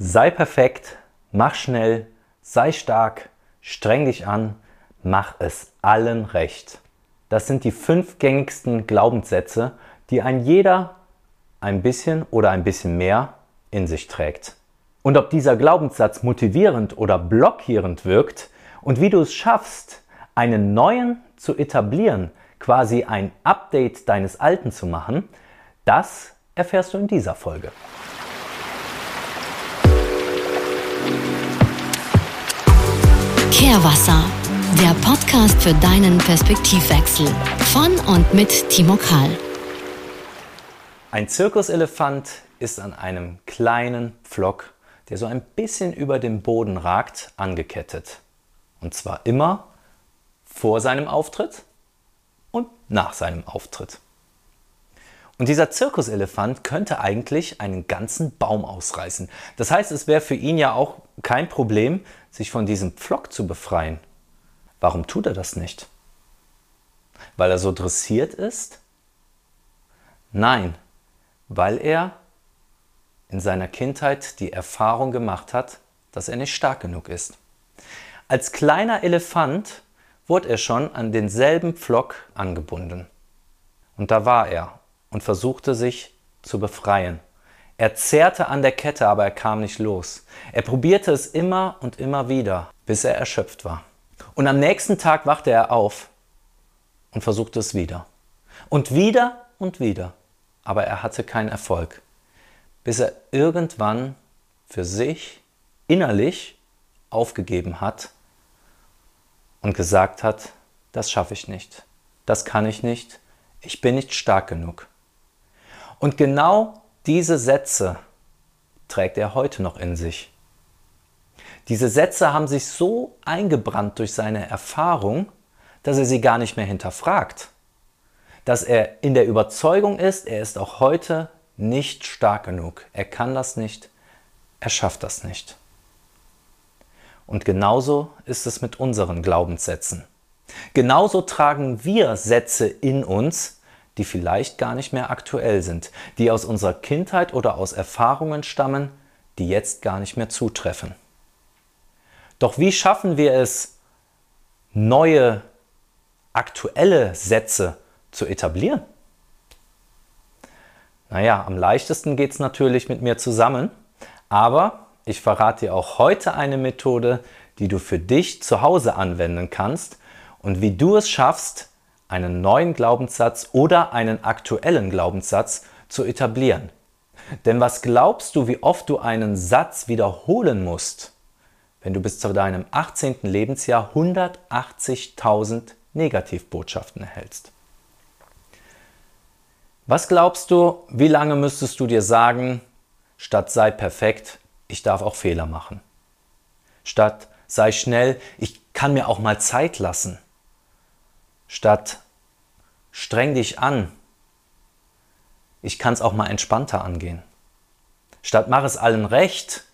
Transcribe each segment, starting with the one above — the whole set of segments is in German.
Sei perfekt, mach schnell, sei stark, streng dich an, mach es allen recht. Das sind die fünf gängigsten Glaubenssätze, die ein jeder ein bisschen oder ein bisschen mehr in sich trägt. Und ob dieser Glaubenssatz motivierend oder blockierend wirkt und wie du es schaffst, einen neuen zu etablieren, quasi ein Update deines alten zu machen, das erfährst du in dieser Folge. Kehrwasser, der Podcast für deinen Perspektivwechsel von und mit Timo Kahl. Ein Zirkuselefant ist an einem kleinen Pflock, der so ein bisschen über dem Boden ragt, angekettet. Und zwar immer vor seinem Auftritt und nach seinem Auftritt. Und dieser Zirkuselefant könnte eigentlich einen ganzen Baum ausreißen. Das heißt, es wäre für ihn ja auch kein Problem, sich von diesem Pflock zu befreien. Warum tut er das nicht? Weil er so dressiert ist? Nein, weil er in seiner Kindheit die Erfahrung gemacht hat, dass er nicht stark genug ist. Als kleiner Elefant wurde er schon an denselben Pflock angebunden. Und da war er und versuchte sich zu befreien. Er zerrte an der Kette, aber er kam nicht los. Er probierte es immer und immer wieder, bis er erschöpft war. Und am nächsten Tag wachte er auf und versuchte es wieder. Und wieder und wieder. Aber er hatte keinen Erfolg. Bis er irgendwann für sich innerlich aufgegeben hat und gesagt hat, das schaffe ich nicht, das kann ich nicht, ich bin nicht stark genug. Und genau diese Sätze trägt er heute noch in sich. Diese Sätze haben sich so eingebrannt durch seine Erfahrung, dass er sie gar nicht mehr hinterfragt. Dass er in der Überzeugung ist, er ist auch heute nicht stark genug. Er kann das nicht, er schafft das nicht. Und genauso ist es mit unseren Glaubenssätzen. Genauso tragen wir Sätze in uns, die vielleicht gar nicht mehr aktuell sind, die aus unserer Kindheit oder aus Erfahrungen stammen, die jetzt gar nicht mehr zutreffen. Doch wie schaffen wir es, neue, aktuelle Sätze zu etablieren? Naja, am leichtesten geht es natürlich mit mir zusammen, aber ich verrate dir auch heute eine Methode, die du für dich zu Hause anwenden kannst und wie du es schaffst, einen neuen Glaubenssatz oder einen aktuellen Glaubenssatz zu etablieren. Denn was glaubst du, wie oft du einen Satz wiederholen musst, wenn du bis zu deinem 18. Lebensjahr 180.000 Negativbotschaften erhältst? Was glaubst du, wie lange müsstest du dir sagen, statt sei perfekt, ich darf auch Fehler machen. Statt sei schnell, ich kann mir auch mal Zeit lassen. Statt streng dich an, ich kann es auch mal entspannter angehen. Statt mach es allen recht,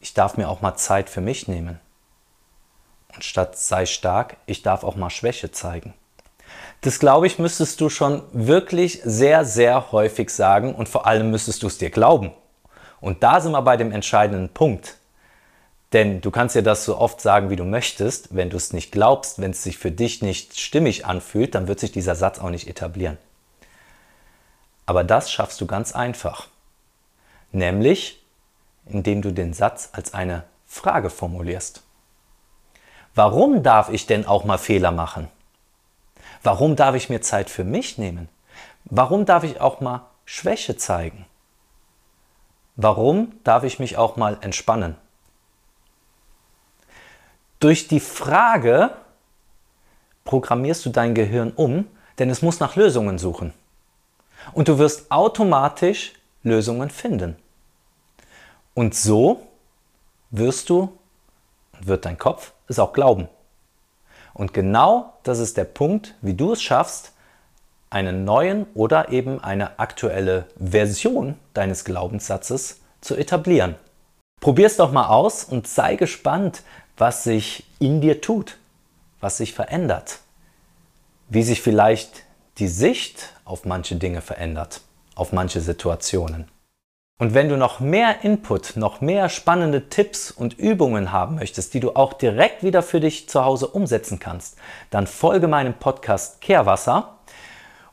ich darf mir auch mal Zeit für mich nehmen. Und statt sei stark, ich darf auch mal Schwäche zeigen. Das glaube ich, müsstest du schon wirklich sehr, sehr häufig sagen und vor allem müsstest du es dir glauben. Und da sind wir bei dem entscheidenden Punkt. Denn du kannst ja das so oft sagen, wie du möchtest. Wenn du es nicht glaubst, wenn es sich für dich nicht stimmig anfühlt, dann wird sich dieser Satz auch nicht etablieren. Aber das schaffst du ganz einfach. Nämlich, indem du den Satz als eine Frage formulierst. Warum darf ich denn auch mal Fehler machen? Warum darf ich mir Zeit für mich nehmen? Warum darf ich auch mal Schwäche zeigen? Warum darf ich mich auch mal entspannen? Durch die Frage programmierst du dein Gehirn um, denn es muss nach Lösungen suchen. Und du wirst automatisch Lösungen finden. Und so wirst du und wird dein Kopf es auch glauben. Und genau das ist der Punkt, wie du es schaffst, einen neuen oder eben eine aktuelle Version deines Glaubenssatzes zu etablieren. Probier es doch mal aus und sei gespannt, was sich in dir tut, was sich verändert, wie sich vielleicht die Sicht auf manche Dinge verändert, auf manche Situationen. Und wenn du noch mehr Input, noch mehr spannende Tipps und Übungen haben möchtest, die du auch direkt wieder für dich zu Hause umsetzen kannst, dann folge meinem Podcast Kehrwasser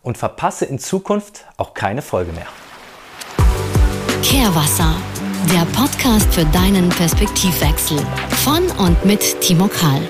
und verpasse in Zukunft auch keine Folge mehr. Kehrwasser, der Podcast für deinen Perspektivwechsel von und mit Timo Kahl.